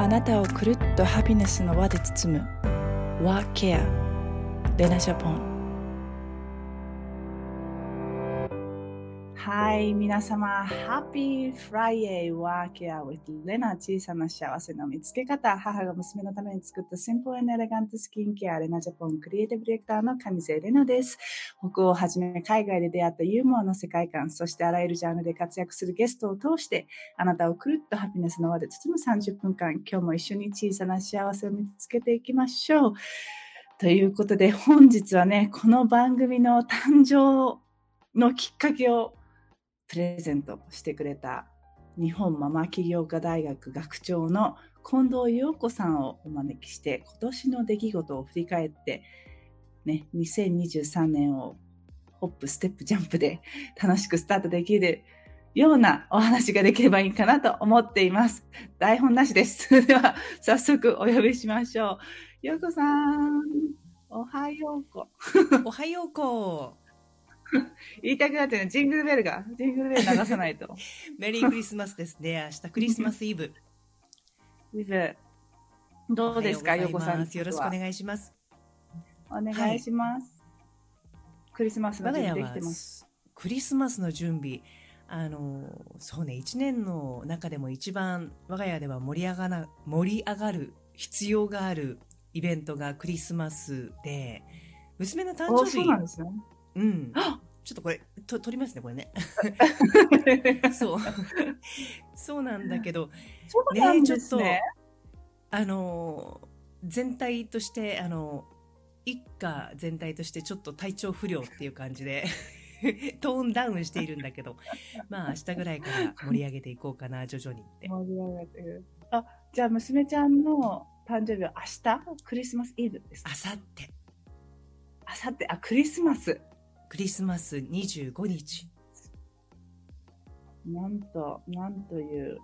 あなたをくるっとハピネスの輪で包む。ワーケアレナジャポン。はい皆様 Happy Friday Work Care with レナ小さな幸せの見つけ方。母が娘のために作った Simple and Elegant Skin Care レナジャポンクリエイティブディレクターの上瀬レナです。北欧をはじめ海外で出会ったユーモアの世界観そしてあらゆるジャンルで活躍するゲストを通してあなたをくるっとハピネスの輪で包む30分間。今日も一緒に小さな幸せを見つけていきましょう。ということで本日はねこの番組の誕生のきっかけをプレゼントしてくれた日本ママ起業家大学学長の近藤陽子さんをお招きして今年の出来事を振り返ってね、2023年をホップ、ステップ、ジャンプで楽しくスタートできるようなお話ができればいいかなと思っています。台本なしです。では、早速お呼びしましょう。ようこさん、おはようこ。おはようこ。言いたくなってね、ジングルベルが、ジングルベル流さないと。メリークリスマスですね。明日クリスマスイブ。イブ。どうですか、よこさん。よろしくお願いします。お願いします。はい、クリスマスの準備できてます。クリスマスの準備。あの、そうね、一年の中でも一番我が家では盛り上がな、盛り上がる必要があるイベントがクリスマスで、娘の誕生日。そうなんですね。うん。ちょっとこれ、と、取りますね、これね。そう。そうなんだけど、ね、ちょっと、あの、全体として、あの、一家全体としてちょっと体調不良っていう感じで トーンダウンしているんだけど、まあ明日ぐらいから盛り上げていこうかな、徐々にって。盛り上げてる。あ、じゃあ娘ちゃんの誕生日は明日？クリスマスイブですか？あさって。あさって、あ、クリスマス。クリスマス25日。なんと、なんという、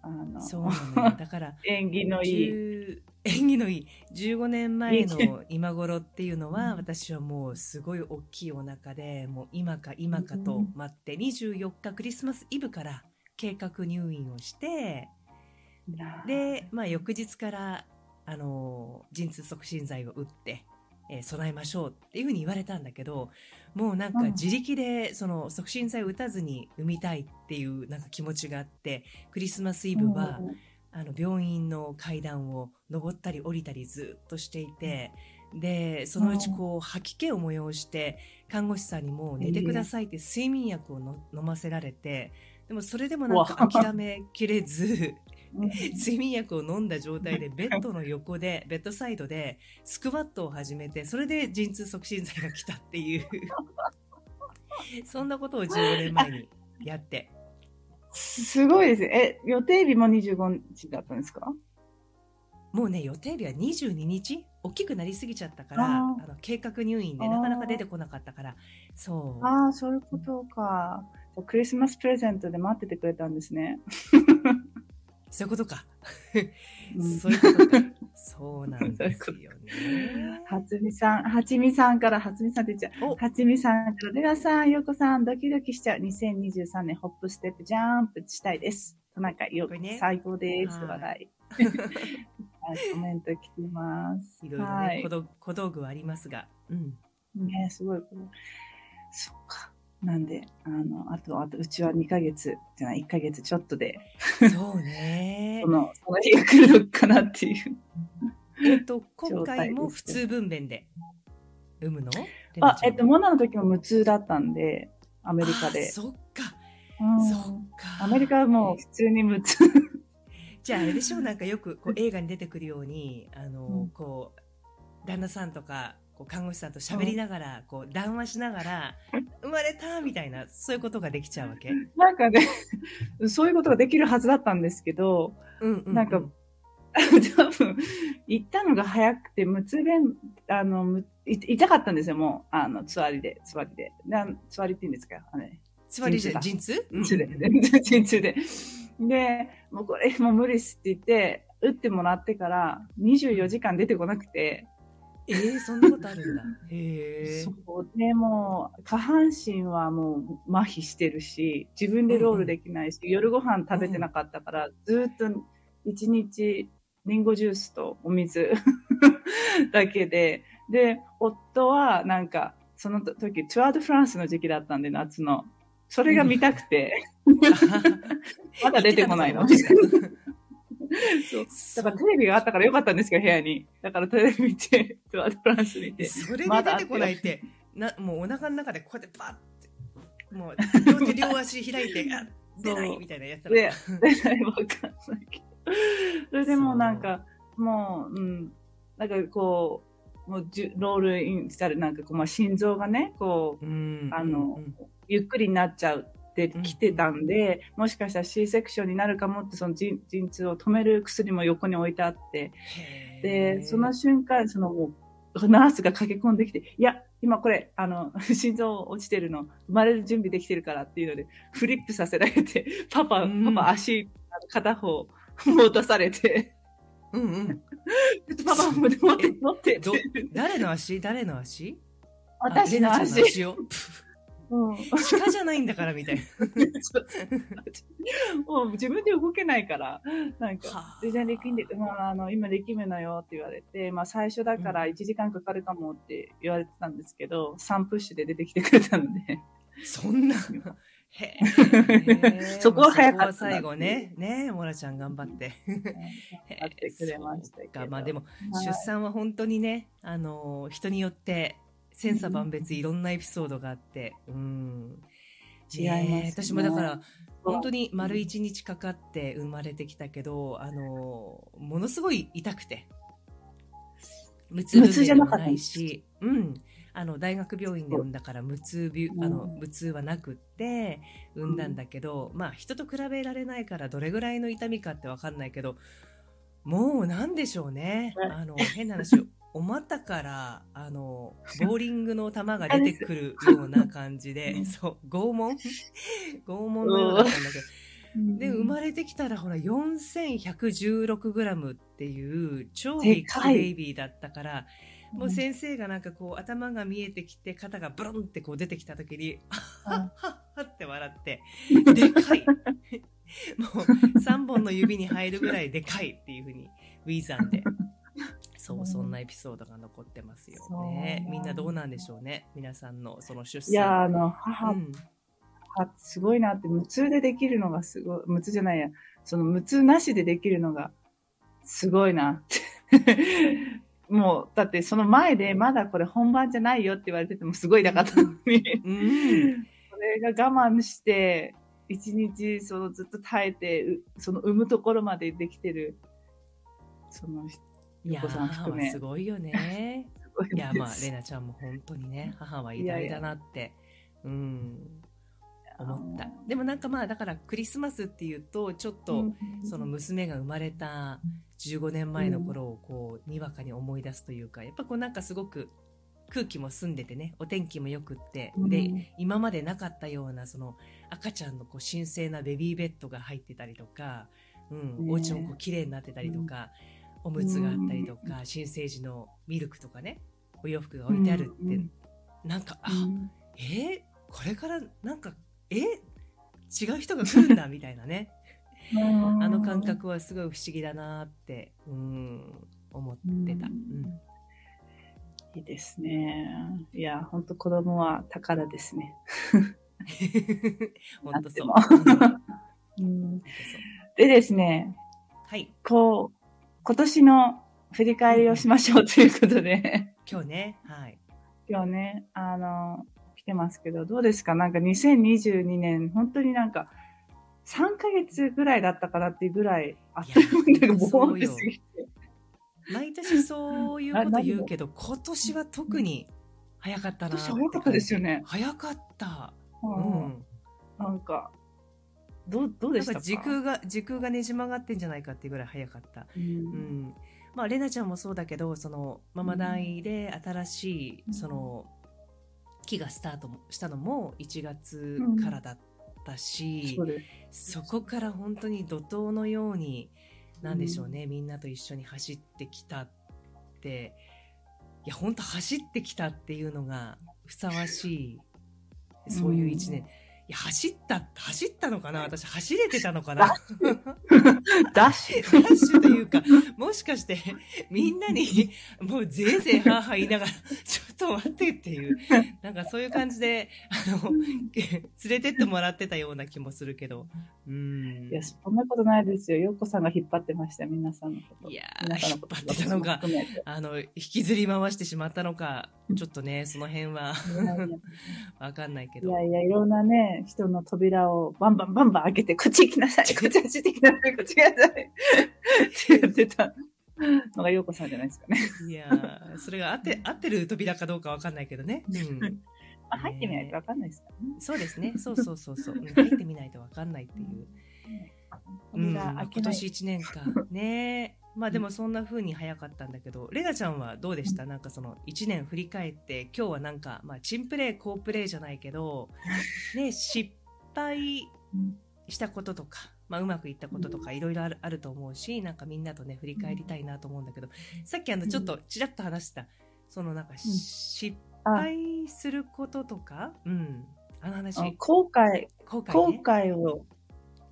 あの、そうなのだから、縁起のいい。縁起のいい。15年前の今頃っていうのは、私はもうすごい大きいお腹で、もう今か今かと待って、24日クリスマスイブから計画入院をして、で、まあ翌日から、あの、陣痛促進剤を打って、えー、備えましょうっていうふうに言われたんだけど、もうなんか自力でその促進剤を打たずに産みたいっていうなんか気持ちがあって、クリスマスイブは、あの病院の階段を登ったり降りたりずっとしていて、で、そのうちこう吐き気を催して、看護師さんにも寝てくださいって睡眠薬をの飲ませられて、でもそれでもなんか諦めきれず、睡眠薬を飲んだ状態で ベッドの横で、ベッドサイドでスクワットを始めて、それで陣痛促進剤が来たっていう そんなことを15年前にやって。すごいですね。え、予定日も25日だったんですか？もうね、予定日は22日？大きくなりすぎちゃったから、あの計画入院でなかなか出てこなかったから、そう。ああ、そういうことか。クリスマスプレゼントで待っててくれたんですね。そういうことか。そういうことか。そうなんですよね。はつみさん、はちみさんから、はつみさんって言っちゃう。はちみさんから、出川さん、ようこさん、ドキドキしちゃう。2023年ホップステップジャンプしたいです。田中よ、ね、最高です。笑 い。コメント来てます。いろいろね、はい、小道具はありますが。うん。ねすごい。そっか。なんで、あの、あと、あと、うちは2ヶ月じゃない、1ヶ月ちょっとで。そうね。その、その日が来るのかなっていう。えっと、今回も普通分娩で産むの？あ、えっと、モナの時も無痛だったんで、アメリカで。そっか。うん、そっか。アメリカはもう普通に無痛。じゃあ、あれでしょ？うなんかよくこう映画に出てくるように、あの、うん、こう、旦那さんとか、こう看護師さんと喋りながら、こう談話しながら、生まれたみたいな、そういうことができちゃうわけ？なんかね、そういうことができるはずだったんですけど、うんうんうん、なんか、多分、行ったのが早くて、無痛弁、あの、痛かったんですよ、もう、あの、つわりで、つわりで。つわりって言うんですか？あれ。つわりで、陣痛陣痛？で。陣痛で。で、もうこれもう無理っすって言って、打ってもらってから24時間出てこなくて、えー、そんなことあるんだ。へえ。でも下半身はもう麻痺してるし、自分でロールできないし、うんうん、夜ご飯食べてなかったから、ずっと一日リンゴジュースとお水 だけで、で、夫はなんか、その時、ツアードフランスの時期だったんで、夏の。それが見たくて、まだ出てこないの。そう。だからテレビがあったからよかったんですけど、部屋に。だからテレビ見て、ツアードフランス見て。それで出てこないって、なもうお腹の中でこうやってバッて、もう両手両足開いて、あ出ないみたいなやつら。で、出ないわかんないけど。それでもなんか、もう、うん、なんかこう、もうじロールインしたらなんかこう、まあ、心臓がね、こう、うん、あの、うん、ゆっくりになっちゃうってきてたんで、もしかしたら C セクションになるかもってその陣痛を止める薬も横に置いてあって。でその瞬間そのもうナースが駆け込んできていや今これあの 心臓落ちてるの生まれる準備できてるからっていうのでフリップさせられて パパ、パパ足片方 持たされて。うんうん。ちょっとパパ持って持って。誰の足？誰の足？私の足。うん、鹿じゃないんだからみたいな。もう自分で動けないから、なんか、全然できんで、まあ、あの、今できるのよって言われて、まあ最初だから1時間かかるかもって言われてたんですけど、3プッシュで出てきてくれたので。そんな。へ そこは早かった。最後ね、ねモラちゃん頑張って。やってくれましたけど。まあでも、出産は本当にね、あの、人によって千差万別いろんなエピソードがあって、うん。違います、ね、私もだから、本当に丸一日かかって生まれてきたけど、あの、ものすごい痛くて。無痛でもないし、うん。あの、大学病院で産んだから無痛び、あの、無痛はなくって、産んだんだけど、まあ、人と比べられないからどれぐらいの痛みかってわかんないけど、もうなんでしょうね。あの、変な話、お股から、あの、ボーリングの球が出てくるような感じで、そう、拷問？拷問のようだったんだけど、で、生まれてきたらほら、4116グラムっていう超ビッグベイビーだったから、もう先生がなんかこう頭が見えてきて肩がブロンってこう出てきた時に、はっはっはって笑って、でかい。もう3本の指に入るぐらいでかいっていうふうに、ウィザンでそう、そんなエピソードが残ってますよね。みんなどうなんでしょうね。皆さんのその出産。いや、あの、母、うん、母すごいなって、無痛でできるのがすごい、無痛じゃないや、その無痛なしでできるのがすごいなって。もう、だってその前でまだこれ本番じゃないよって言われててもすごいなかったのに、うん、それが我慢して、一日そのずっと耐えて、その産むところまでできてる、そのいやすごいよね。いや、まあ、レナちゃんも本当にね、母は偉大だなって、うん、思った。でもなんかまあ、だからクリスマスっていうと、ちょっと、その娘が生まれた15年前の頃をこう、にわかに思い出すというか、やっぱこうなんかすごく空気も澄んでてね、お天気も良くって、で、今までなかったような、その赤ちゃんのこう神聖なベビーベッドが入ってたりとか、うん、お家もこう綺麗になってたりとか、おむつがあったりとか、新生児のミルクとかね、お洋服が置いてあるって、なんか、あ、えー、これからなんか、え違う人が来るんだみたいなね。あの感覚はすごい不思議だなって、うん、思ってた。うん、いいですね。いや、本当子供は宝ですね。本当そう。うん、でですね、はい。こう、今年の振り返りをしましょうということで今日ね、はい。今日ね、あの、来てますけど、どうですか？なんか2022年、本当になんか、3ヶ月ぐらいだったかなっていうぐらい、あっという間にボーンって過ぎて。毎年そういうこと言うけど、今年は特に早かったな今年早かったですよね。早かった。うん。なんか、どう、どうでしたか？時空が、時空がねじ曲がってんじゃないかっていうぐらい早かった。うん。うん、まあ、レナちゃんもそうだけど、その、ママ大で新しい、その、木がスタートしたのも1月からだったし、うん、そこから本当に怒涛のように、なんでしょうね、うん、みんなと一緒に走ってきたって、いや、本当走ってきたっていうのがふさわしい、そういう一年。や走った、走ったのかな？私走れてたのかな？ダッシュ。ダッシュというか、もしかして、みんなに、もうぜいぜいはーはー言いながら、ちょっと待ってっていう、なんかそういう感じで、あの、連れてってもらってたような気もするけど、うん。いや、そんなことないですよ。ようこさんが引っ張ってました、皆さんのこと。いや引っ張ってたのが私も含めてあの、引きずり回してしまったのか、ちょっとね、その辺は わかんないけど。いやいや、いろんなね、人の扉をバンバンバンバン開けて、こっち行きなさい、こっち走ってきなさい、こっち行きなさい。って言ってたのが、ようこさんじゃないですかね。いやーそれが合って、合ってる扉かどうかわかんないけどね。うん。まあ、入ってみないとわかんないですからね。そうですね。そうそうそうそう。うん入ってみないとわかんないっていう。うん。今年1年間ねまあでもそんな風に早かったんだけど、レナちゃんはどうでした？なんかその1年振り返って、今日はなんか、まあチンプレー、好プレーじゃないけど、ね、失敗うんしたこととか、まあうまくいったこととかいろいろあると思うし、なんかみんなとね、振り返りたいなと思うんだけど、さっきあのちょっとちらっと話した、そのなんか失敗することとか、うん、あの話、あ後悔、後悔後ね。悔を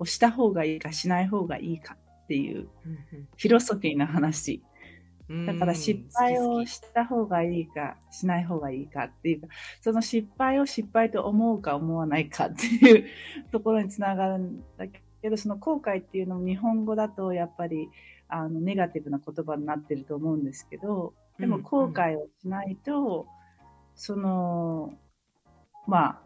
をした方がいいか、しない方がいいかっていううんフィロソフィーな話。うん。だから失敗をした方がいいか、しない方がいいかっていうか、その失敗を失敗と思うか思わないかっていうところにつながるんだけど、その後悔っていうのも日本語だとやっぱりあのネガティブな言葉になってると思うんですけど、でも後悔をしないと、その、まあ、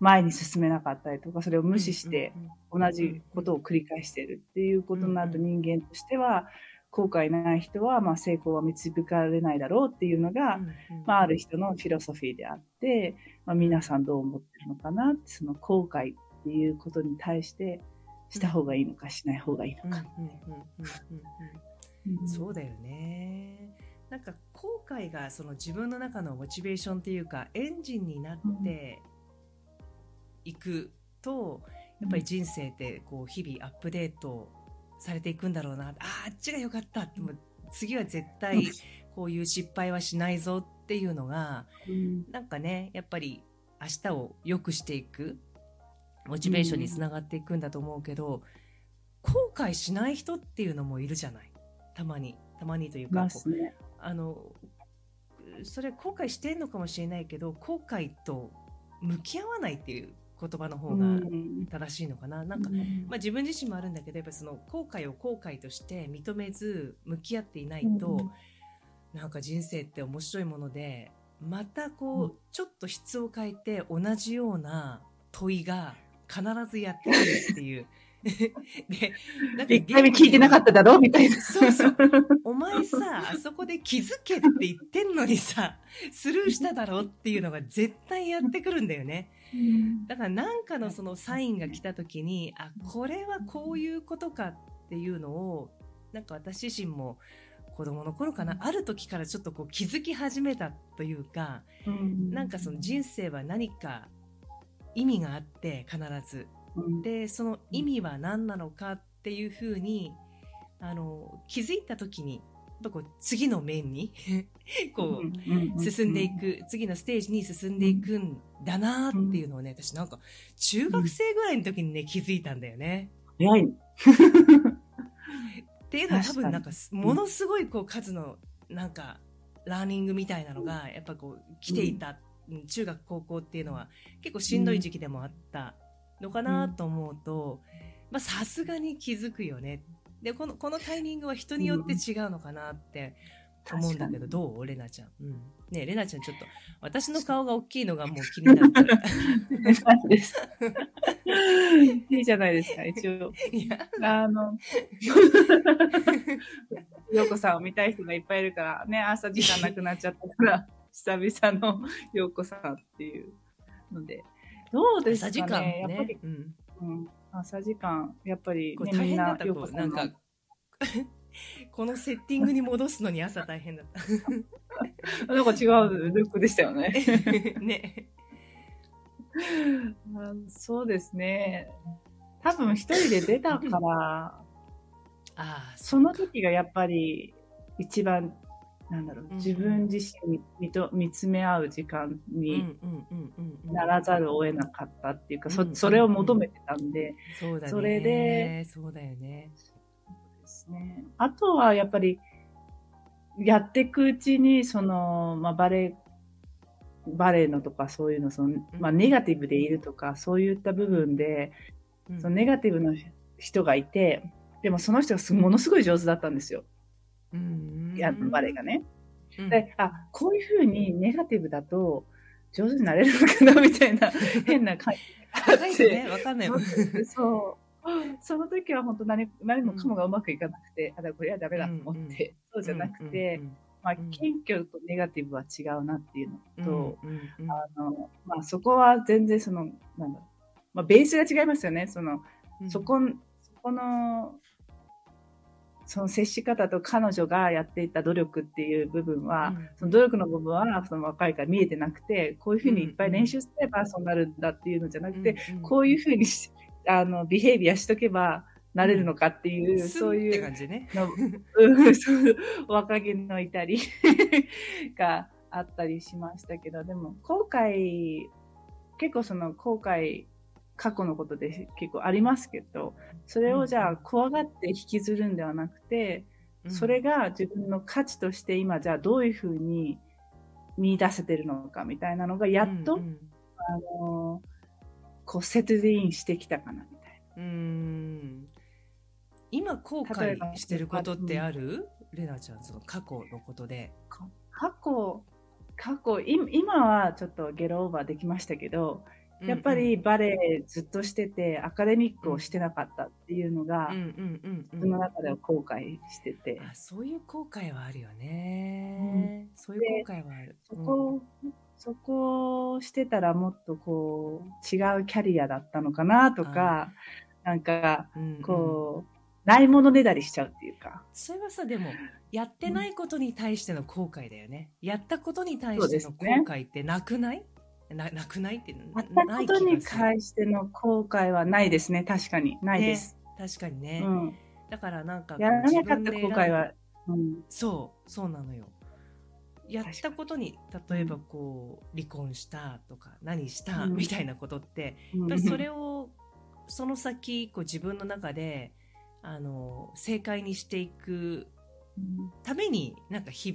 前に進めなかったりとか、それを無視して、同じことを繰り返してるっていうことになるとうん人間としては後悔ない人はまあ成功は導かれないだろうっていうのが、まあ、ある人のフィロソフィーであって、まあ、皆さんどう思ってるのかなってその後悔っていうことに対してした方がいいのかしない方がいいのか。そうだよね。なんか後悔がその自分の中のモチベーションっていうかエンジンになっていくと、やっぱり人生ってこう日々アップデートされていくんだろうな。あーあっちが良かったって、次は絶対こういう失敗はしないぞっていうのが、うんなんかね、やっぱり明日を良くしていく、モチベーションにつながっていくんだと思うけど、後悔しない人っていうのもいるじゃない。たまに。たまにというか、ね。あの、それ後悔してんのかもしれないけど、後悔と向き合わないっていう言葉の方がうん正しいのかな。なんか、まあ、自分自身もあるんだけどやっぱその後悔を後悔として認めず向き合っていないと、うんなんか人生って面白いものでまたこう、うんちょっと質を変えて同じような問いが必ずやってくるっていう。でなんか一回目聞いてなかっただろうみたいな。そうそう。お前さ、あそこで気づけって言ってんのにさ、スルーしただろっていうのが絶対やってくるんだよね。だからなんかのそのサインが来た時に、あ、これはこういうことかっていうのを、なんか私自身も子供の頃かな、ある時からちょっとこう気づき始めたというか、なんかその人生は何か意味があって必ず。うん。で、その意味は何なのかっていうふうに、あの、気づいた時に、ぱこう次の面に、こう、進んでいく、次のステージに進んでいくんだなっていうのをね、私なんか、中学生ぐらいの時にね、気づいたんだよね。早い。っていうのは多分なんか、ものすごいこう数の、なんか、ラーニングみたいなのが、やっぱこう、来ていた、うん中学、高校っていうのは、結構しんどい時期でもあったのかなと思うと、まあ、さすがに気づくよね。で、この、このタイミングは人によって違うのかなって思うんだけど、どう？レナちゃん。うん。ねえレナちゃんちょっと、私の顔が大きいのがもう気になるから。いいじゃないですか、一応。あの、ようこさんを見たい人がいっぱいいるから、ね、朝時間なくなっちゃったから、久々のようこさんっていうので。どうです朝時間かね、やっぱねり、。うん。うん、朝時間、やっぱり、ね、大変だっ、た、こなんんか、このセッティングに戻すのに朝大変だった。なんか違うルックでしたよね。ね。あそうですね。多分一人で出たから、ああ、その時がやっぱり一番なんだろう、うん自分自身に見と見つめ合う時間うんにならざるを得なかったっていうか、うんそそれを求めてたんで、そうだね。それで、そうだよね。ですね。あとはやっぱり、やっていくうちに、その、まあ、バレエ、バレエのとかそういうの、その、まあ、うんネガティブでいるとか、そういった部分で、うんそのネガティブの人がいて、でもその人がすものすごい上手だったんですよ。うんやバレエがね。うんで、あ、こういうふうにネガティブだと上手になれるのかなみたいな 変な感じがあって。若いとね、わかんないもん。そう。その時は本当何何もかもがうまくいかなくて、あ、だからこれはダメだと思って、そうじゃなくて、まあ、うん謙虚とネガティブは違うなっていうのと、うんうんうんあの、まあ、そこは全然その、なんだろう、まあ、ベースが違いますよね。その、うんそこ、そこの、その接し方と彼女がやっていた努力っていう部分は、うん。その努力の部分はその若いから見えてなくて、こういうふうにいっぱい練習すればそうなるんだっていうのじゃなくて、うんうん。こういうふうにし あのビヘイビアしとけばなれるのかっていう、スンそういう感じね。の、うんそう若気の至り があったりしましたけど、でも後悔、結構その後悔、過去のことで結構ありますけど、それをじゃあ怖がって引きずるんではなくて、それが自分の価値として今じゃあどういうふうに見出せてるのかみたいなのがやっと、うんうん。あのこうセットインしてきたかなみたいうーん。今後悔してることってある？レナちゃん、その過去のことで。な。過去、過去、い今はちょっとゲロオーバーできましたけど、やっぱりバレエずっとしてて、アカデミックをしてなかったっていうのがうん、うんうん自分のうんうん中では後悔してて、あそういう後悔はあるよね。そういう後悔はある。そこ、そこをしてたらもっとこう、違うキャリアだったのかなとか、なんか、うん、うん。うんこう、ないものねだりしちゃうっていうか。それはさでもやってないことに対しての後悔だよね。やったことに対そうしての後悔ってなくない？ななくないってやったないことに気がする対しての後悔はないですね。確かに。ないです。確かにね。うん。だからなんかやらなかった後悔は、うん。そうそうなのよ。やったことに例えばこう離婚したとか何したうんみたいなことってうんやっぱりそれをその先こう自分の中であの正解にしていくためになんか日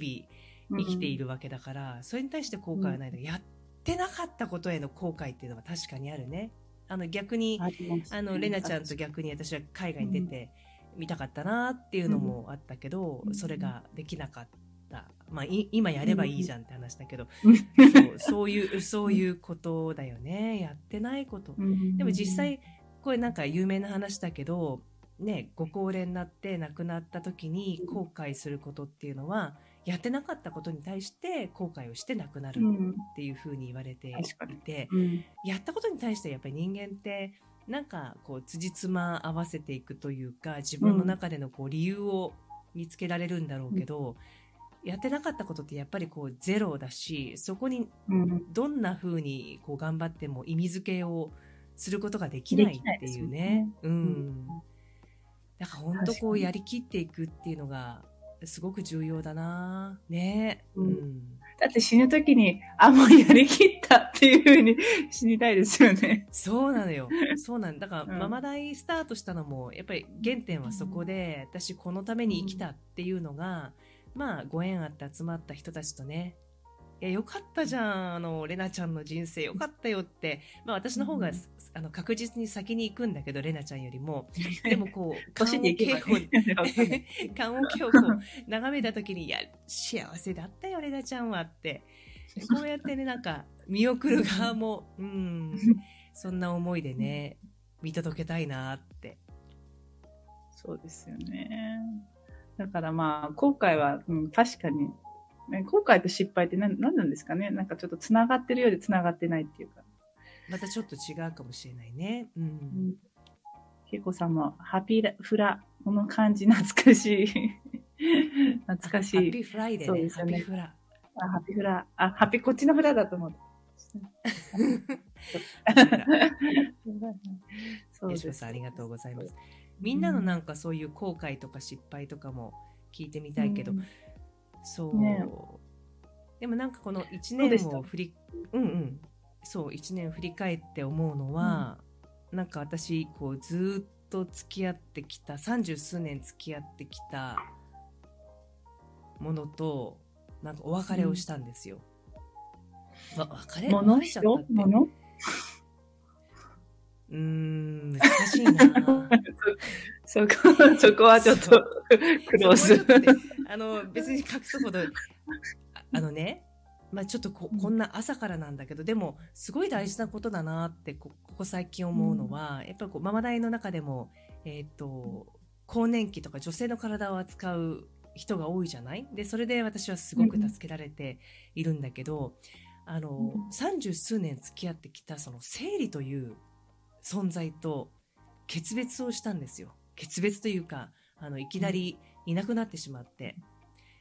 々生きているわけだから、それに対して後悔はないんだけど、やってなかったことへの後悔っていうのは確かにあるね。あの逆に、あの、レナちゃんと逆に私は海外に出てみたかったなっていうのもあったけど、うんそれができなかった。まあ、い今やればいいじゃんって話だけど、うんそう そういう、そういうことだよね。やってないこと。うんでも実際、これなんか有名な話だけど、ね、ご高齢になって亡くなった時に後悔することっていうのは、やってなかったことに対して後悔をして亡くなるうん。っていうふうに言われてい確かに。て、うん。やったことに対してやっぱり人間って、なんかこう、辻褄合わせていくというか、自分の中でのこう理由を見つけられるんだろうけど、やってなかったことってやっぱりこうゼロだし、そこにうん。どんな風にこう頑張っても意味付けをすることができないっていうね。うん。だから本当こうやりきっていくっていうのがすごく重要だな。ね。ううんん。だって死ぬ時に、あ、もうやりきったっていうふうに死にたいですよね。そうなのよ。そうなんだ。だから、うんママ大スタートしたのも、やっぱり原点はそこで、私このために生きたっていうのが、まあ、ご縁あって集まった人たちとね、いや、よかったじゃん、あの、レナちゃんの人生よかったよって、まあ私の方が、うんあの、確実に先に行くんだけど、レナちゃんよりも、でもこう、年でいけば棺桶をね。わかんない棺桶をこう眺めた時に、いや、幸せだったよ、レナちゃんはって。こうやってね、なんか、見送る側も、うん、そんな思いでね、見届けたいなって。そうですよね。だからまあ、後悔は、うん、確かに、ね、後悔と失敗って何何なんですかね？なんかちょっと繋がってるようで繋がってないっていうか。またちょっと違うかもしれないね。う。うんん。けいこさんも、ハピーフラ、この感じ懐かしい。懐かしい。ハッピーフライですよねハッピーフラ。あ、ハピフラ。あ、ハピ、こっちのフラだと思う。そう吉です。野さんありがとうございます。みんなのなんかそういう後悔とか失敗とかも聞いてみたいけど、うんそう、ね。でもなんかこの1そうでした。年を振りうんうん。そう1年振り返って思うのは、なんか私こうずーっと付き合ってきた三十数年付き合ってきたものとなんかお別れをしたんですよ。わ別れ？もの別れちゃったって。ものうーん難しいな。そこ、そこはちょっと苦労する。あの 別に隠すほどああのね、まあ、ちょっとここんな朝からなんだけどでもすごい大事なことだなってこここ最近思うのは、やっぱりこうママ大の中でも、えー、と更年期とか女性の体を扱う人が多いじゃない？でそれで私はすごく助けられているんだけど、あのうん。三十数年付き合ってきたその生理という存在と決別をしたんですよ。決別というかあのいきなりいなくなってしまって。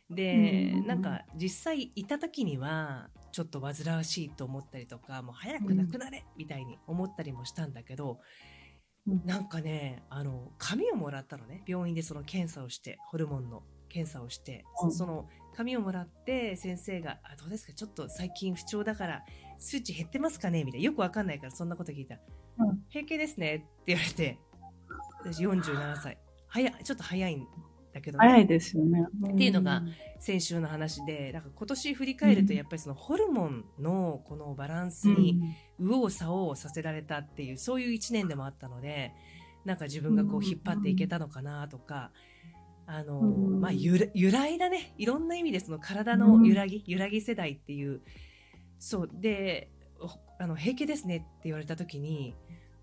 で、うん。なんか実際いた時にはちょっと煩わしいと思ったりとかもう早くなくなれみたいに思ったりもしたんだけど、うん。なんかねあの紙をもらったのね。病院でその検査をしてホルモンの検査をして、うん。その紙をもらって先生が「あどうですか？ちょっと最近不調だから数値減ってますかね?」みたいな。よくわかんないからそんなこと聞いたら「うん平気ですね」って言われて私47歳。早いちょっと早いんだけどね。早いですよね。っていうのが先週の話でだから今年振り返るとやっぱりそのホルモンのこのバランスうん、に右往左往させられたっていうそういう1年でもあったのでなんか自分がこう引っ張っていけたのかなとか。あのうん。まあ、ゆら揺らいだね。いろんな意味でその体の揺らぎ、揺らぎ世代っていう。そう。でおあの平気ですねって言われた時に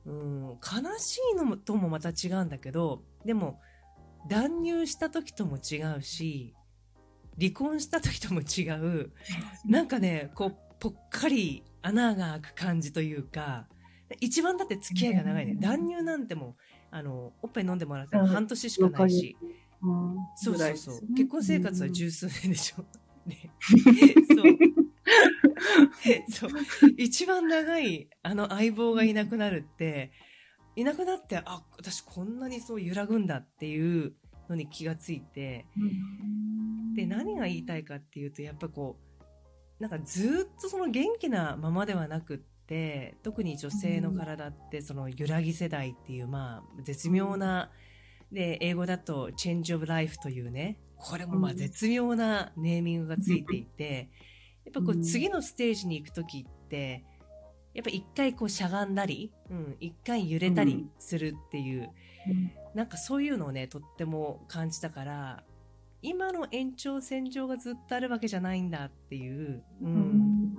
うん悲しいのもともまた違うんだけどでも断乳した時とも違うし離婚した時とも違うなんかねこうぽっかり穴が開く感じというか一番だって付き合いが長いね。うん。断乳なんてもうあのおっぱい飲んでもらったらうん。半年しかないし、うん。そうそうそう、結婚生活は十数年でしょ、ね、そう そう。一番長いあの相棒がいなくなるっていなくなってあ私こんなにそう揺らぐんだっていうのに気がついてうん。で何が言いたいかっていうとやっぱこうなんかずっとその元気なままではなくって特に女性の体ってその揺らぎ世代っていうまあ絶妙なで英語だと「change of life」というねこれもまあうん。絶妙なネーミングがついていてやっぱこううん。次のステージに行く時ってやっぱ一回こうしゃがんだり、うん、一回揺れたりするっていう、なんかそういうのをねとっても感じたから今の延長線上がずっとあるわけじゃないんだっていう、ううん。ん。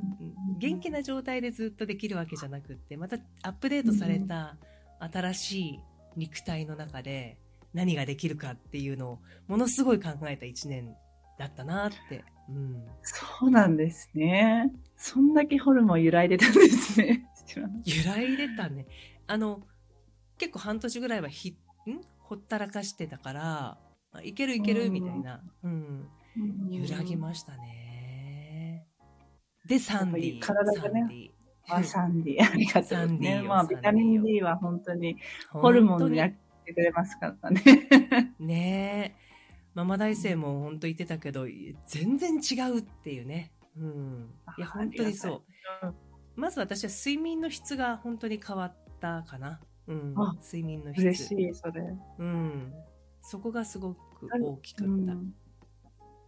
元気な状態でずっとできるわけじゃなくってまたアップデートされた新しい肉体の中で何ができるかっていうのをものすごい考えた1年だったなって。うん、そうなんですね。そんだけホルモン揺らいでたんですね。揺らいでたねあの結構半年ぐらいはひん？ほったらかしてたからあいけるいけるうんみたいな、うん、揺らぎましたね。で、サンディ。体がねサンディ。あ、サンディ、ありがとう。まあ、ビタミン D は本当にホルモンにや本ってくれますからね。ねえ。ママ大生も本当言ってたけど、全然違うっていうね。うん。いや、あ本当にそう。うんまず私は睡眠の質が本当に変わったかな。うんあ。睡眠の質。嬉しい、それ。うん。そこがすごく大きかった。うん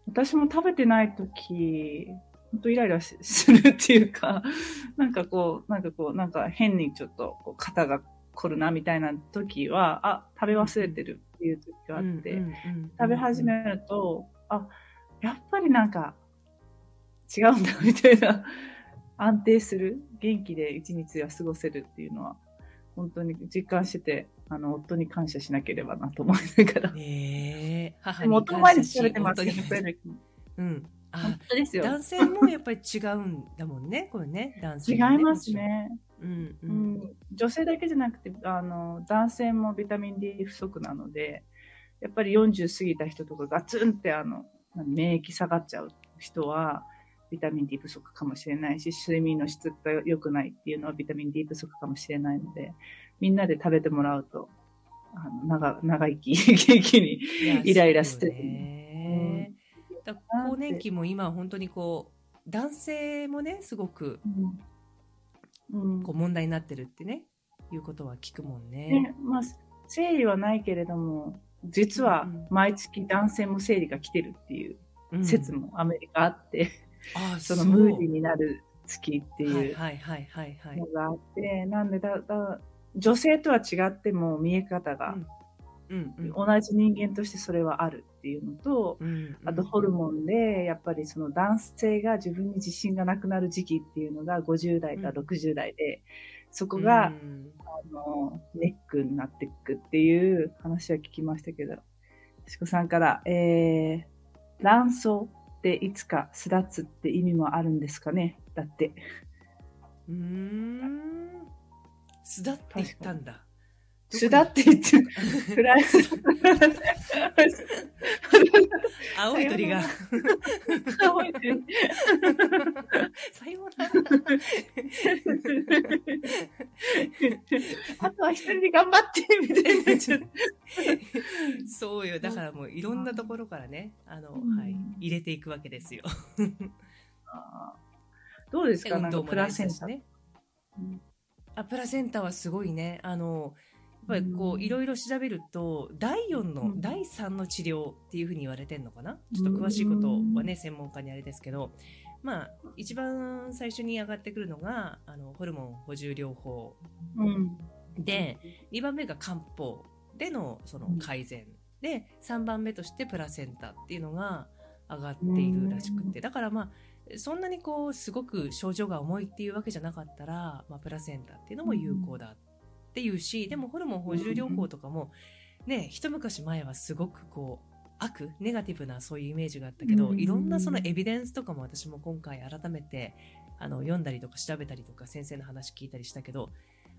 私も食べてないとき、本当イライラしするっていうか、なんかこう、なんかこう、なんか変にちょっとこう肩が凝るなみたいな時は、あ、食べ忘れてるっていう時があって、食べ始めると、あ、やっぱりなんか違うんだみたいな、安定する、元気で一日は過ごせるっていうのは、本当に実感してて、あの、夫に感謝しなければなと思いながら。ねえ。母でも、に感謝し日食べてますよね、うん。あ本、当ですよ。男性もやっぱり違うんだもんね、これね、男性 違もいます。ね。もちろんうん。ううん。ん、女性だけじゃなくてあの男性もビタミン D 不足なのでやっぱり40過ぎた人とかガツンってあの免疫下がっちゃう人はビタミン D 不足かもしれないし睡眠の質が良くないっていうのはビタミン D 不足かもしれないのでみんなで食べてもらうとあの長長生き元気にイライラしてそうよね。だ更年期も今本当にこう男性もねすごくうんこう問題になってるってねいうことは聞くもんね。ねまあ、生理はないけれども、実はうんうん。毎月男性も生理が来てるっていううん。説もアメリカあって、ああ そのムーディーになる月ってはいいうの。があって、なんでだだ女性とは違っても見え方が、うんうん。同じ人間としてそれはあるっていうのと、うんうんあとホルモンでやっぱりその男性が自分に自信がなくなる時期っていうのが50代かうん60代で、そこが、うんあのネックになっていくっていう話は聞きましたけど、しこさんから、えー、卵巣っていつか巣立つって意味もあるんですかね？だって。うーん。巣立って言ったんだ。巣立って言って、フランス。青い鳥が。青い鳥さようなら。あとは一人で頑張ってみたいにな。そうよ。だからもういろんなところからね、あの、うんはい、入れていくわけですよ。どうですか？なんかプラセンタ。ね。うんあ、プラセンタはすごいね。あの、ぱりこういろいろ調べると、第4の、うん。第3の治療っていうふうに言われてんのかな？ちょっと詳しいことはね、専門家にあれですけど、まあ、一番最初に上がってくるのが、あの、ホルモン補充療法うん。で、2番目が漢方でのその改善、で3番目としてプラセンタっていうのが上がっているらしくて、だからまあそんなにこうすごく症状が重いっていうわけじゃなかったら、まあ、プラセンタっていうのも有効だっていうし、でもホルモン補充療法とかもね一昔前はすごくこう悪ネガティブなそういうイメージがあったけど、うんいろんなそのエビデンスとかも私も今回改めてあの読んだりとか調べたりとか先生の話聞いたりしたけど、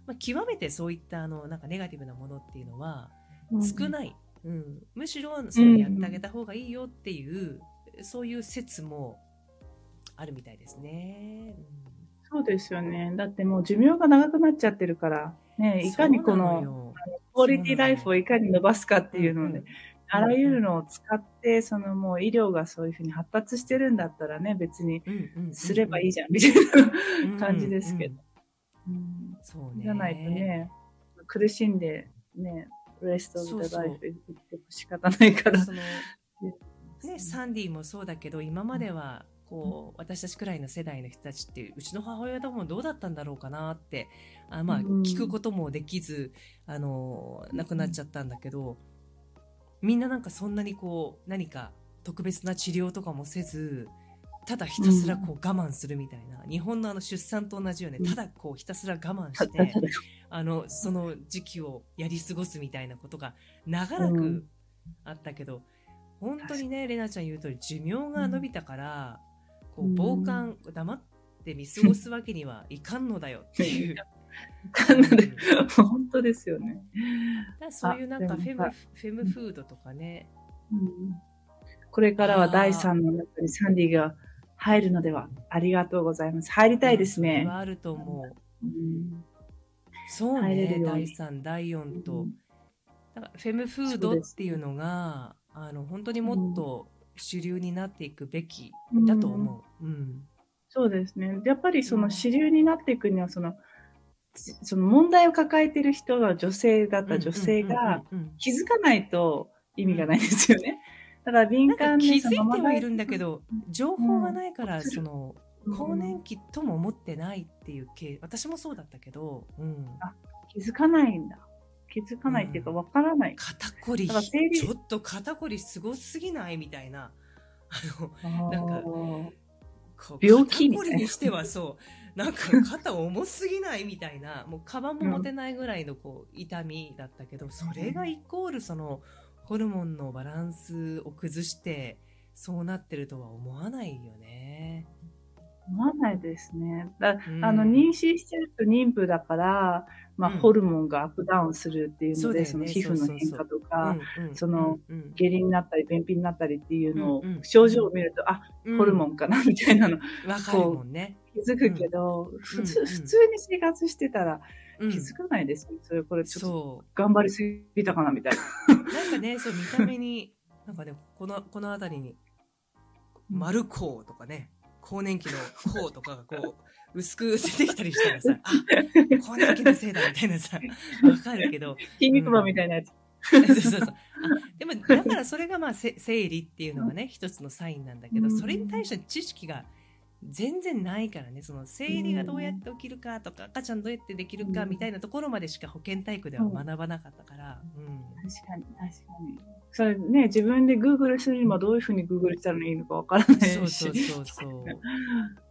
まあ、極めてそういったあのなんかネガティブなものっていうのは少ない、うん。むしろそれやってあげた方がいいよっていう、そういう説もあるみたいですね。そうですよね。だってもう寿命が長くなっちゃってるから、ね、いかにこのよ。クオリティライフをいかに伸ばすかっていうので、んあらゆるのを使って、そのもう医療がそういうふうに発達してるんだったらね、別にすればいいじゃん、みたいな感じですけど。そうね。じゃないとね、苦しんでね、レストオブザライフ言っても仕方ないから。ね、サンディもそうだけど今まではこう私たちくらいの世代の人たちってうちの母親ともどうだったんだろうかなってあ、まあ、うん聞くこともできず、あの亡くなっちゃったんだけどみんななんかそんなにこう何か特別な治療とかもせずただひたすらこう我慢するみたいな、日本のあの出産と同じよねうん。ただこうひたすら我慢たして、あのその時期をやり過ごすみたいなことが長らくうん。あったけど、本当にねレナちゃん言う通り寿命が伸びたから、こうん。う傍観黙って見過ごすわけにはいかんのだよっていう。かなりうん本当ですよね。だからそういうなんかフェムフェムフードとかね、うんこれからは第3の中にサンディが入るのではありがとうございます。入りたいですね。はあると思う。うんそうね入れるように第3第4と、うんだからフェムフードっていうのがあの本当にもっと主流になっていくべきだと思う。うんそうですね。やっぱりそうのん主流になっていくには、その、じその問題を抱えている人は女性だった女性が気づかないと意味がないですよね。だから敏感に気づいてはいるんだけどうん情報がないから、うん。その更年期とも思ってないっていう系私もそうだったけど、うん、気づかないんだ。気づかないっていうか、わからない。肩こりちょっと肩こりすごすぎないみたいな。あのなんか病気みたいな。肩こりにしてはそうなんか肩重すぎないみたいな もうカバンも持てないぐらいのこう痛みだったけど、それがイコールそのホルモンのバランスを崩してそうなってるとは思わないよね。思わないですね。だうん。あの妊娠してると妊婦だから、まあ、うん。ホルモンがアップダウンするっていうので、その皮膚の変化とか、その下痢になったり便秘になったりっていうのを、うんうん。症状を見ると、あ、うん。ホルモンかなみたいなのわかるもんね。気づくけど、普通、うん普通に生活してたらうん気づかないですよ。それこれちょっとそ頑張りすぎたかなみたいな。う。なんかね、そう見た目に、なんかね、この、この辺りに、丸子とかね、更年期の子とかがこう、薄く出てきたりしたらさ、あ、更年期のせいだみたいなさ、わかるけど。筋肉マンみたいなやつ。そうそうそう。でも、だからそれがまあ、生理っていうのがね、一つのサインなんだけど、それに対して知識が全然ないからね、その生理がどうやって起きるかとか、赤ちゃんどうやってできるかみたいなところまでしか保健体育では学ばなかったから。うん。確かに、確かに。それね、自分でグーグルするにはどういうふうにグーグルしたらいいのかわからないし。そうそうそうそう。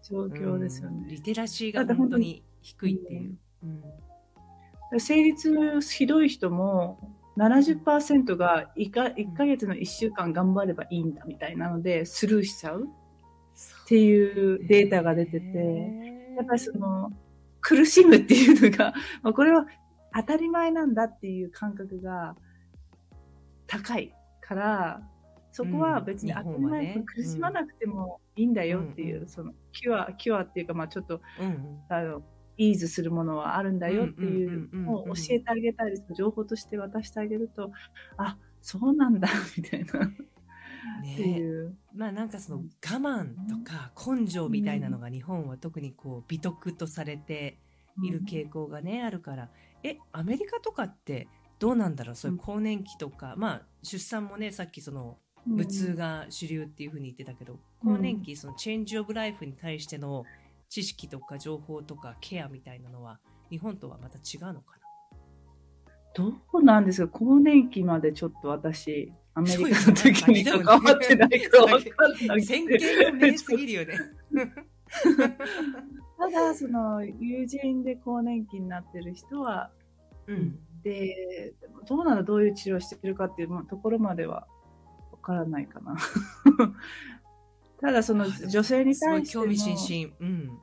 状況ですよね、リテラシーが本当に低いっていう。うん、生理痛ひどい人も、70%が 1, か1ヶ月の1週間頑張ればいいんだみたいなのでスルーしちゃうっていうデータが出てて、やっぱりその苦しむっていうのが、まあ、これは当たり前なんだっていう感覚が高いから、そこは別に当たり前、うんね、苦しまなくてもいいんだよっていう、うん、そのキュア、キュアっていうか、まあちょっと、うん、あの、イーズするものはあるんだよっていうのを教えてあげたり、情報として渡してあげると、あ、そうなんだ、みたいな。ね、まあなんかその我慢とか根性みたいなのが日本は特にこう美徳とされている傾向がね、あるからえアメリカとかってどうなんだろう？そういう更年期とか、まあ出産もねさっきその無痛が主流っていうふうに言ってたけど、更年期そのチェンジオブライフに対しての知識とか情報とかケアみたいなのは日本とはまた違うのかな？どうなんですか？更年期までちょっと私、アメリカの時に関わってないから分かんない。先見の明すぎるよね。ただ、その、友人で更年期になってる人は、うん、で、どうなのどういう治療してるかっていうところまでは分からないかな。ただその女性に対して興味津々。うん。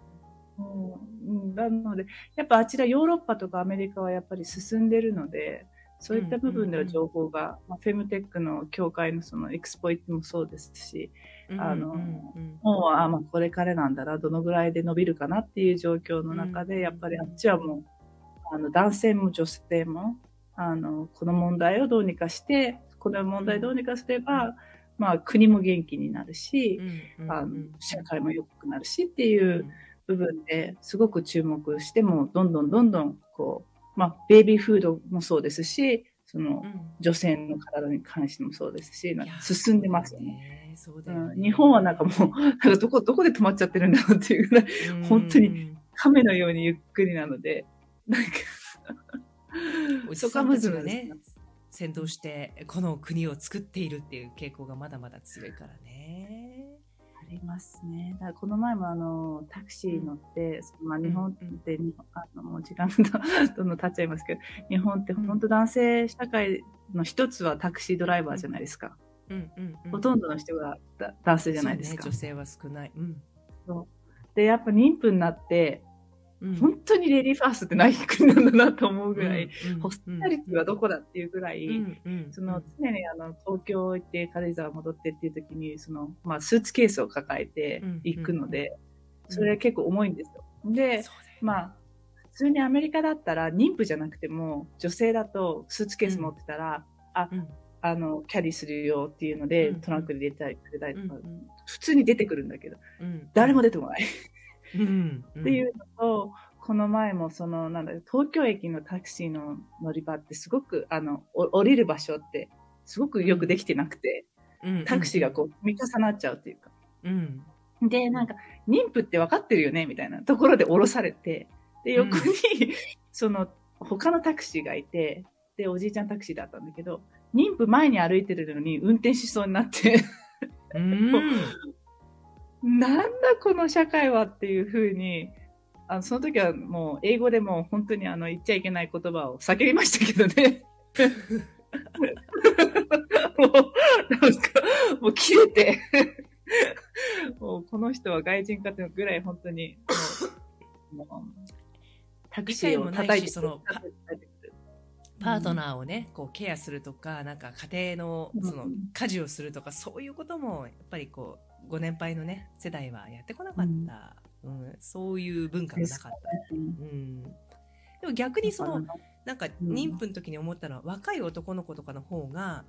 うん、なので、やっぱあちらヨーロッパとかアメリカはやっぱり進んでるので、そういった部分では情報が、まあ、フェムテックの協会のそのエクスポイットもそうですし、あの、もう、あ、まあ、これからなんだな、どのぐらいで伸びるかなっていう状況の中で、やっぱりあっちはもう、あの、男性も女性も、あの、この問題をどうにかして、この問題どうにかすれば、まあ、国も元気になるし、あの社会も良くなるしっていう部分ですごく注目しても、どんどんどんどん、こう、まあ、ベイビーフードもそうですし、その、女性の体に関してもそうですし、進んでますよね。そうだね、日本はなんかもう、なんかどこ、どこで止まっちゃってるんだろうっていうぐらい、本当に亀のようにゆっくりなので、なんかそこはまずね、先導してこの国を作っているっていう傾向がまだまだ強いからね。ありますね。だからこの前もあのタクシー乗って、うん、まあ、日本って、うん、あのもう時間が どんどん経っちゃいますけど、日本って本当男性社会の一つはタクシードライバーじゃないですか。うんうんうん、ほとんどの人が男性じゃないですか。ね、女性は少ない。うん、そうで、やっぱ妊婦になって、本当にレディーファーストってない国なんだなと思うぐらい、うん、ホスピタリティはどこだっていうぐらい、その常にあの東京行って軽井沢戻ってっていう時にその、まあ、スーツケースを抱えて行くので、それ結構重いんですよ。で、まあ普通にアメリカだったら妊婦じゃなくても女性だとスーツケース持ってたら、あ、あの、キャリーするよっていうので、トランクに入れたりくれたりとか、普通に出てくるんだけど、誰も出てこない。っていうのと、この前もその、なんだ東京駅のタクシーの乗り場ってすごく、あの、降りる場所ってすごくよくできてなくて、タクシーがこう、見重なっちゃうっていうか。うん、で、なんか、妊婦って分かってるよねみたいなところで降ろされて、で、横に、その、他のタクシーがいて、で、おじいちゃんタクシーだったんだけど、妊婦前に歩いてるのに運転しそうになって なんだこの社会はっていうふうに、あのその時はもう英語でも本当にあの言っちゃいけない言葉を叫びましたけどね。もう、なんか、もう切れて。もうこの人は外人かっていうぐらい本当に、もう、もうタクシーを叩いてそのパートナーをね、こうケアするとか、なんか家庭のその家事をするとか、そういうこともやっぱりこうご年配のね、世代はやってこなかった。うん、うん、そういう文化がなかった。うん。でも逆にその、なんか妊婦の時に思ったのは、若い男の子とかの方が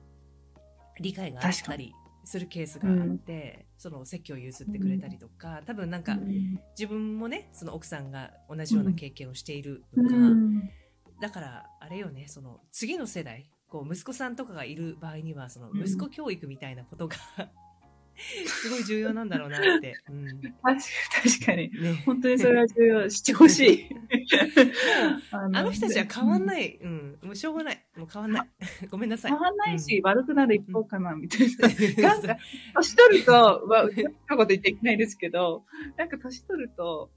理解があったりするケースがあって、その席を譲ってくれたりとか、多分なんか自分もねその奥さんが同じような経験をしているうのか、ん。だからあれよねその次の世代こう息子さんとかがいる場合にはそのうん。息子教育みたいなことが すごい重要なんだろうなって、うん。確かに。ね、本当にそれは重要。してほし。い。ああの人たちは変わんい。ない、うん、もうしょうがない。もう変わんない。ごめんなさい。変わんないし、うん。悪くなる一方かな、みたいな。なんか、年取ると、まあ、変なこと言っていけないですけど、なんか年取ると、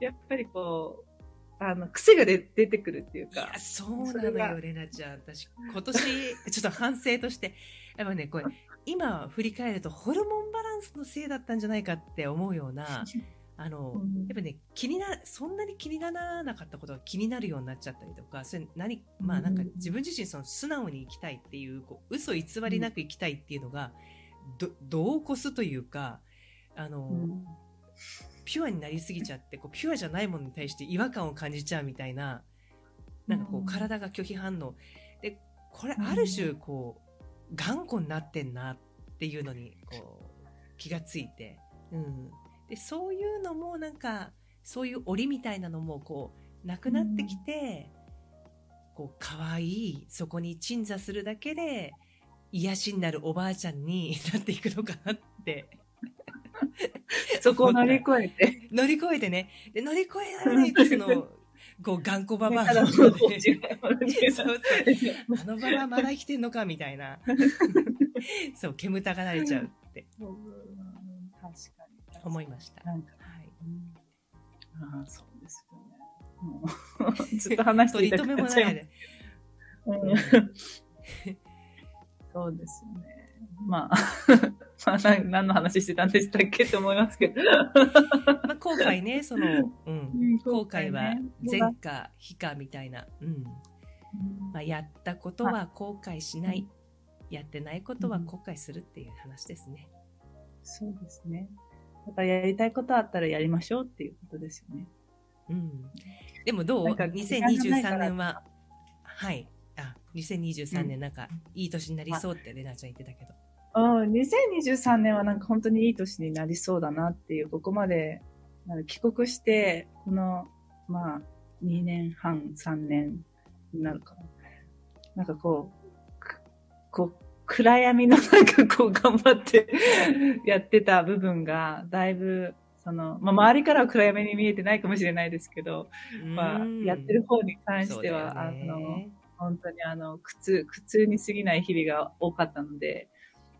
やっぱりこう、あの、癖が出出てくるっていうか。そうなのよ、レナちゃん。私、今年、ちょっと反省として、やっぱね、これ、今振り返ると、ホルモンバランスのせいだったんじゃないかって思うような、あの、うん。やっぱね、気にな、そんなに気にならなかったことが気になるようになっちゃったりとか、それ何、まあなんかうん。自分自身その素直に生きたいっていう、こう嘘偽りなく生きたいっていうのが、ど、度を越すというか、あの、うん。ピュアになりすぎちゃって、こうピュアじゃないものに対して違和感を感じちゃうみたいな、なんかこう体が拒否反応。で、これうん。ある種こう、頑固になってんなっていうのに、こう、気がついて。うん。で、そういうのもなんか、そういう檻みたいなのもこう、なくなってきて、こう、可愛い、そこに鎮座するだけで、癒しになるおばあちゃんに なっていくのかなって。そこを乗り越えて、乗り越えてね。で、乗り越えられないと、その、こう、頑固ババアの そうそう。あのババアまだ生きてんのか？みたいな。そう、煙たがられちゃうって。うん。確かに。思いました。なん。か、はい。ああ、そうですよね。もうずっと話して取りいたく留めもないなっちゃいますで。うん。そうですよね。まあ、まあ、な何の話してたんでしたっけと思いますけど。まあ、後悔ね、その、うん。後悔は前か非かみたいな。うん。まあ、やったことは後悔しない。やってないことは後悔するっていう話ですね。そうですね。だからやりたいことあったらやりましょうっていうことですよね。うん。でもどう？なんか時間がないから ?2023 年は、はい。あ、2023年なんかいい年になりそうってレナちゃん言ってたけど。うん、2023年はなんか本当にいい年になりそうだなっていう、ここまで帰国して、この、まあ、2年半、3年になるかな。なんかこう、くこう、暗闇の なんかこう頑張って やってた部分が、だいぶ、その、まあ周りからは暗闇に見えてないかもしれないですけど、まあうんやってる方に関しては、あの、本当にあの、苦痛、苦痛に過ぎない日々が多かったので、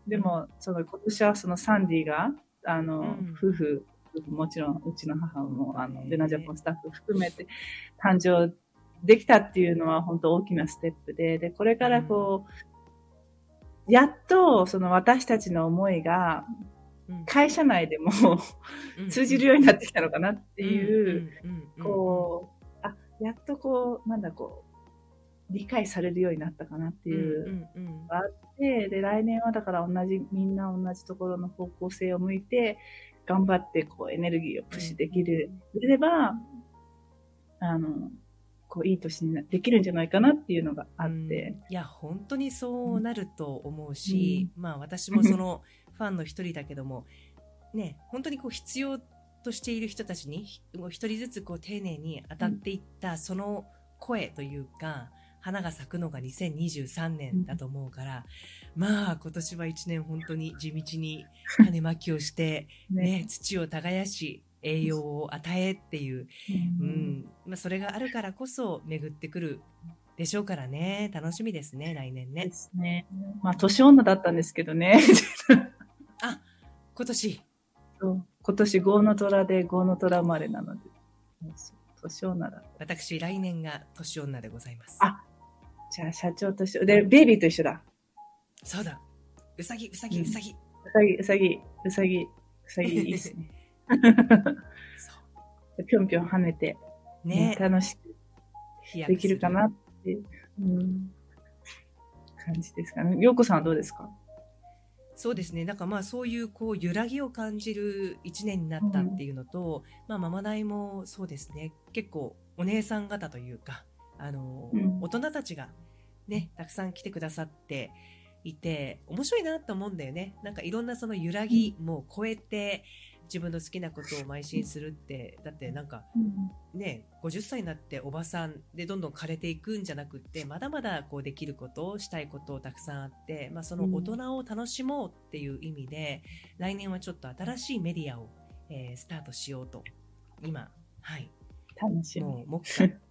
でも、その今年はそのサンディが、あの、うん。夫婦、もちろんうちの母も、あへの、ー。ベナジャポンスタッフ含めて誕生できたっていうのは本当大きなステップで、で、これからこう、やっとその私たちの思いがうん。会社内でもうん。通じるようになってきたのかなっていう、うん。うん。うん。こう、あ、やっとこう、なんだこう、理解されるようになったかなっていうあって、で、来年はだから同じ、みんな同じところの方向性を向いて、頑張ってこうエネルギーをプッシュできる、でれば、あの、こういい年になできるんじゃないかなっていうのがあって、うん。いや本当にそうなると思うし、まあ私もその ファンの一人だけどもね本当にこう必要としている人たちに一人ずつこう丁寧に当たっていったその声というか花が咲くのが2023年だと思うから、まあ今年は一年本当に地道に種まきをして、ね、土を耕し栄養を与えっていうううん。んまあ、それがあるからこそ巡ってくるでしょうからね。楽しみですね来年ね。ですね。まあ、年女だったんですけどね。あ今年。そう。今年5の虎で5の虎生まれなので、年女だ。私来年が年女でございます。あじゃあ社長と一緒。で、ベイビーと一緒だ。そうだうさぎうさぎうさぎ、うさぎ、うさぎ、うさぎ、うさぎいいっすね。そぴょんぴょん跳ねて、うね楽しくできるかなって、うん、感じですかね。ようこさんはどうですか？そうですね。だからまあそういうこう揺らぎを感じる一年になったっていうのと、まあママナイもそうですね。結構お姉さん方というか、あの、うん大人たちがね、たくさん来てくださって、いて、面白いなと思うんだよね。なんかいろんなその揺らぎも超えて、自分の好きなことを邁進するって、だってなんかね、50歳になっておばさんでどんどん枯れていくんじゃなくって、まだまだこうできること、したいことたくさんあって、まあその大人を楽しもうっていう意味で、来年はちょっと新しいメディアを、えースタートしようと、今、はい、楽しみ。もう目標。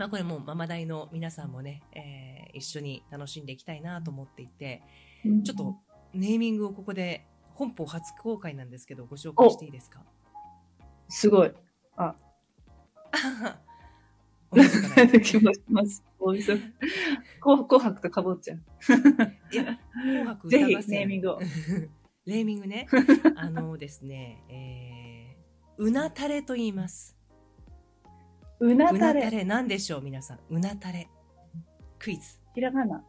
まあこれもうママ大の皆さんもね、えー一緒に楽しんでいきたいなと思っていて、うんちょっとネーミングをここで本邦初公開なんですけど、ご紹介していいですか？すごい。お水がない気もします。紅紅白とかぼっちゃう。いや紅白ぜひ歌合戦ネーミングを。ネーミングね。あのですね、えー、うなたれと言います。うなうなたたれ。れ何でしょう皆さん。うなたれ。クイズ。ひらがな。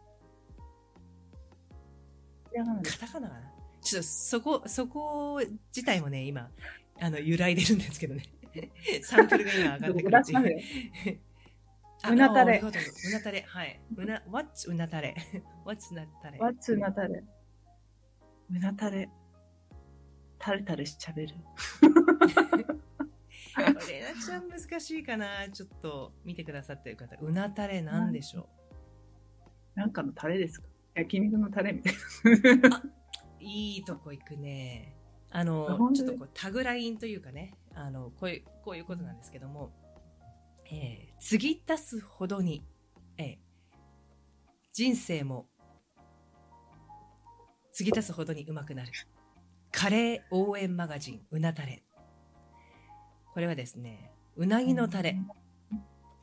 ひらがな。カタカナかなちょっとそこ、そこ自体もね、今、あの、揺らいでるんですけどね。サンプルが今上がってくるう。あうなたれううなたれ。はい。うな、what's うなたれ ?what's うなたれ What's うなたれ。うなたれ。タレタレしちゃべる。これなちゃん難しいかなちょっと見てくださってる方。うなたれなんでしょなんかのタレですか？焼肉のタレみたいな。ういいとこ行くね。ああの、ちょっとこうタグラインというかね、あの、こういう、こういうことなんですけども、えー、継ぎ足すほどに、えー、人生も、継ぎ足すほどに上手くなる。カレー応援マガジン、うなたれ。これはですね、うなぎのタレ、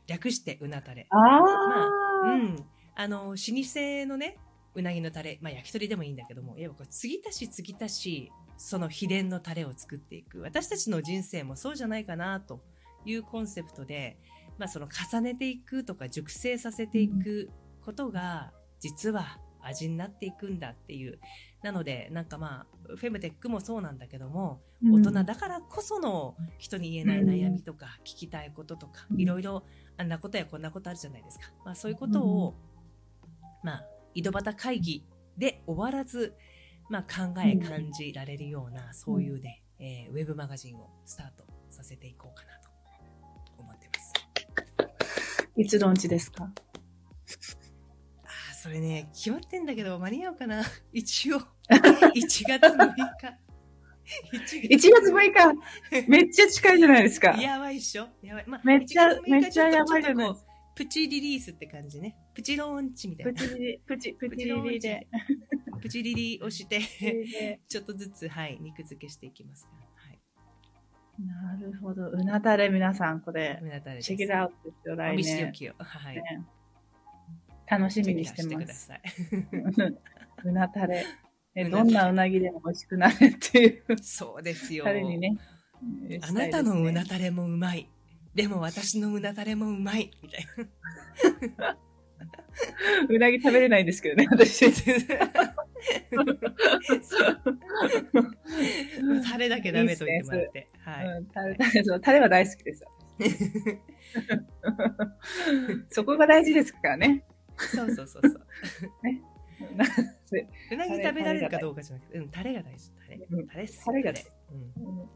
略してうなたれ。ああ、うん。あの、老舗のね、うなぎのタレ、まあ焼き鳥でもいいんだけども、いわば継ぎ足し継ぎ足し、その秘伝のタレを作っていく。私たちの人生もそうじゃないかな、というコンセプトで、まあその重ねていくとか熟成させていくことが、実は味になっていくんだっていう。なので、なんかまあ、フェムテックもそうなんだけども、大人だからこその人に言えない悩みとか聞きたいこととか、うん。いろいろあんなことやこんなことあるじゃないですか。まあそういうことを、まあ、井戸端会議で終わらず、まあ考えうん感じられるような、そういうね、えーウェブマガジンをスタートさせていこうかなと思ってます。いつローンチですか？それね、決まってんだけど間に合うかな？一応、1月6日。1 ?1 月6日めっちゃ近いじゃないですか。やばいっしょやばい。まあ、めっちゃ1月6日めっちゃやばいじゃプチリリースって感じね。プチローンチみたいな。プチリリ、プチ、プチリリで。プチリリをして、でちょっとずつ、はい、肉付けしていきますが。はい。なるほど。うなたれ皆さん、これ、胸たれです。チェックイアウトですよ、お来年。見知りおきを。はい。ね楽しみにしてます。さい。うなたれ。どんなうなぎでも美味しくなるっていうそうですよ。にね。あなたのうなたたれもうまい。でも私のうなたれもうまい。みたいうなぎ食べれないんですけどね、私。な。タレだけダメと言ってもらって。はい。うんタレタレそうタレは大好きです。そこが大事ですからね。そうそうそうそう。な うなぎ食べられるかどうかじゃなくて、うん、タレが大事。タレうん。タレっすよタレがタレうん。うん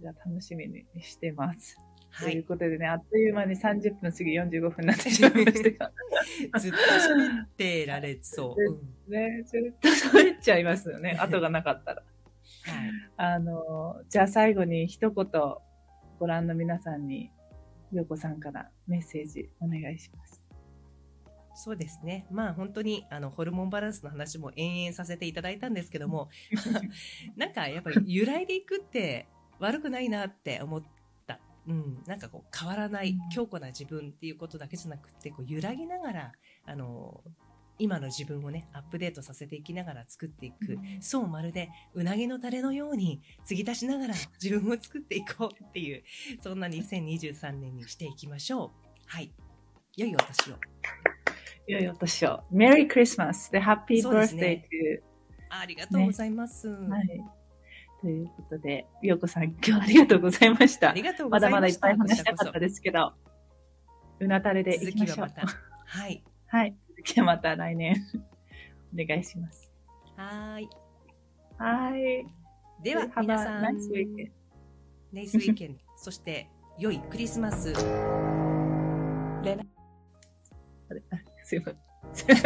じゃあ楽しみにしてます。といはい。うことでね、あっという間に30分過ぎ45分になってしまいましたが、ずっと喋ってられそう。うん。ね、ずっと喋っちゃいますよね、後がなかったら。はい。あの、じゃあ最後に一言、ご覧の皆さんに、ようこさんからメッセージお願いします。そうですね。まあ本当にあのホルモンバランスの話も延々させていただいたんですけども、なんかやっぱり揺らいでいくって悪くないなって思った。うん。なんかこう変わらない強固な自分っていうことだけじゃなくて、こう揺らぎながら、あの、今の自分をね、アップデートさせていきながら作っていく。そうまるでうなぎのタレのように継ぎ足しながら自分を作っていこうっていう、そんな2023年にしていきましょう。はい。良いお年を。良いお年を。メリークリスマスで、ハッピーバースデねーありがとうございます。はい。ということで、ようこさん、今日はありがとうございましたあり。がとうごまだざいました。まだいっぱい話したかったですけど、うなたれでそいきましょうは。はい。はい。続じゃあまた来年お願いします。はーい。はい。では、皆さん、nice weekend. ナイスウィーケンド。そして、良いクリスマス。レナ、あれ？あすいません。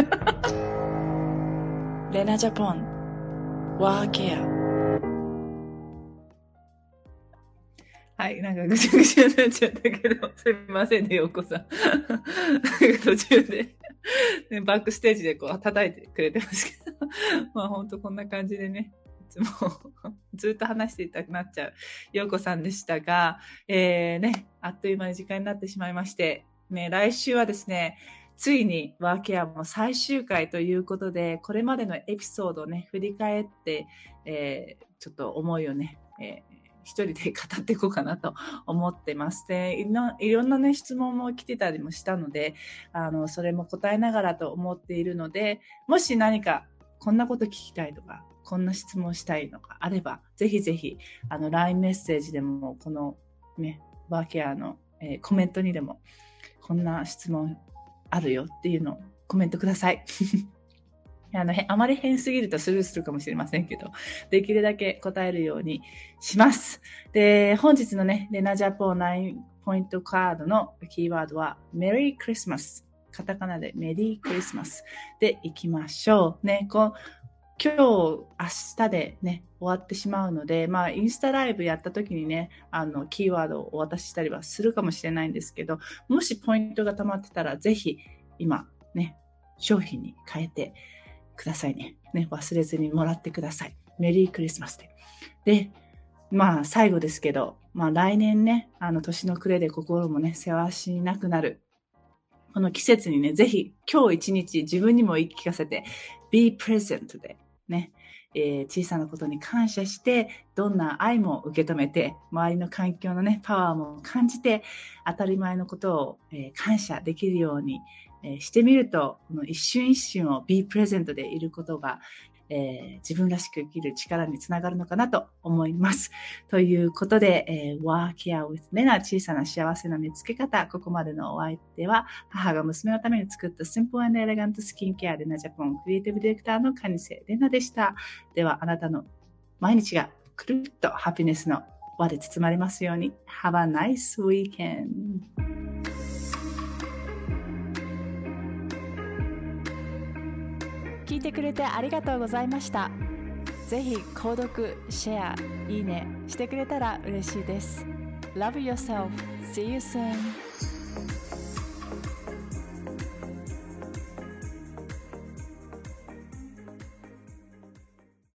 レナジャポン、ワーケア。はい、なんかぐちゃぐちゃになっちゃったけど、すみませんね、ようこさん。途中で、ね、バックステージでこう叩いてくれてますけど、まあ本当こんな感じでね、いつも ずっと話していたくなっちゃうようこさんでしたが、えー、ね、あっという間に時間になってしまいまして、ね、来週はですね、ついにワーケアも最終回ということで、これまでのエピソードをね、振り返って、えー、ちょっと思いをね、えー一人で語っていこうかなと思ってます。で、いろんなね、質問も来てたりもしたので、あの、それも答えながらと思っているので、もし何かこんなこと聞きたいとか、こんな質問したいのがあれば、ぜひぜひ、あの、LINE メッセージでも、このね、ワーケアの、えーコメントにでも、こんな質問あるよっていうのをコメントください。あの、あまり変すぎるとスルーするかもしれませんけど、できるだけ答えるようにします。で、本日のね、レナジャポン9ポイントカードのキーワードは、メリークリスマス。カタカナでメリークリスマスでいきましょう。ね、こう、今日、明日でね、終わってしまうので、まあ、インスタライブやった時にね、あの、キーワードをお渡ししたりはするかもしれないんですけど、もしポイントが溜まってたら、ぜひ、今、ね、商品に変えてくださいね。ね、忘れずにもらってください。メリークリスマスで。で、まあ、最後ですけど、まあ、来年ね、あの、年の暮れで心もね、世話しなくなる。この季節にね、ぜひ、今日一日自分にも言い聞かせて、be present で、ね、えー小さなことに感謝して、どんな愛も受け止めて、周りの環境のね、パワーも感じて、当たり前のことを、えー感謝できるように、えーしてみると、この一瞬一瞬を be present でいることが、えー自分らしく生きる力につながるのかなと思います。ということで、えー、Work Here with Lena 小さな幸せの見つけ方。ここまでのお相手は、母が娘のために作った Simple and Elegant Skin Care レナジャポンクリエイティブディレクターのカニセレナでした。では、あなたの毎日がくるっとハピネスの輪で包まれますように。Have a nice weekend! てくれてありがとうございました。ぜひ購読、シェア、いいねしてくれたら嬉しいです。Love yourself. See you soon.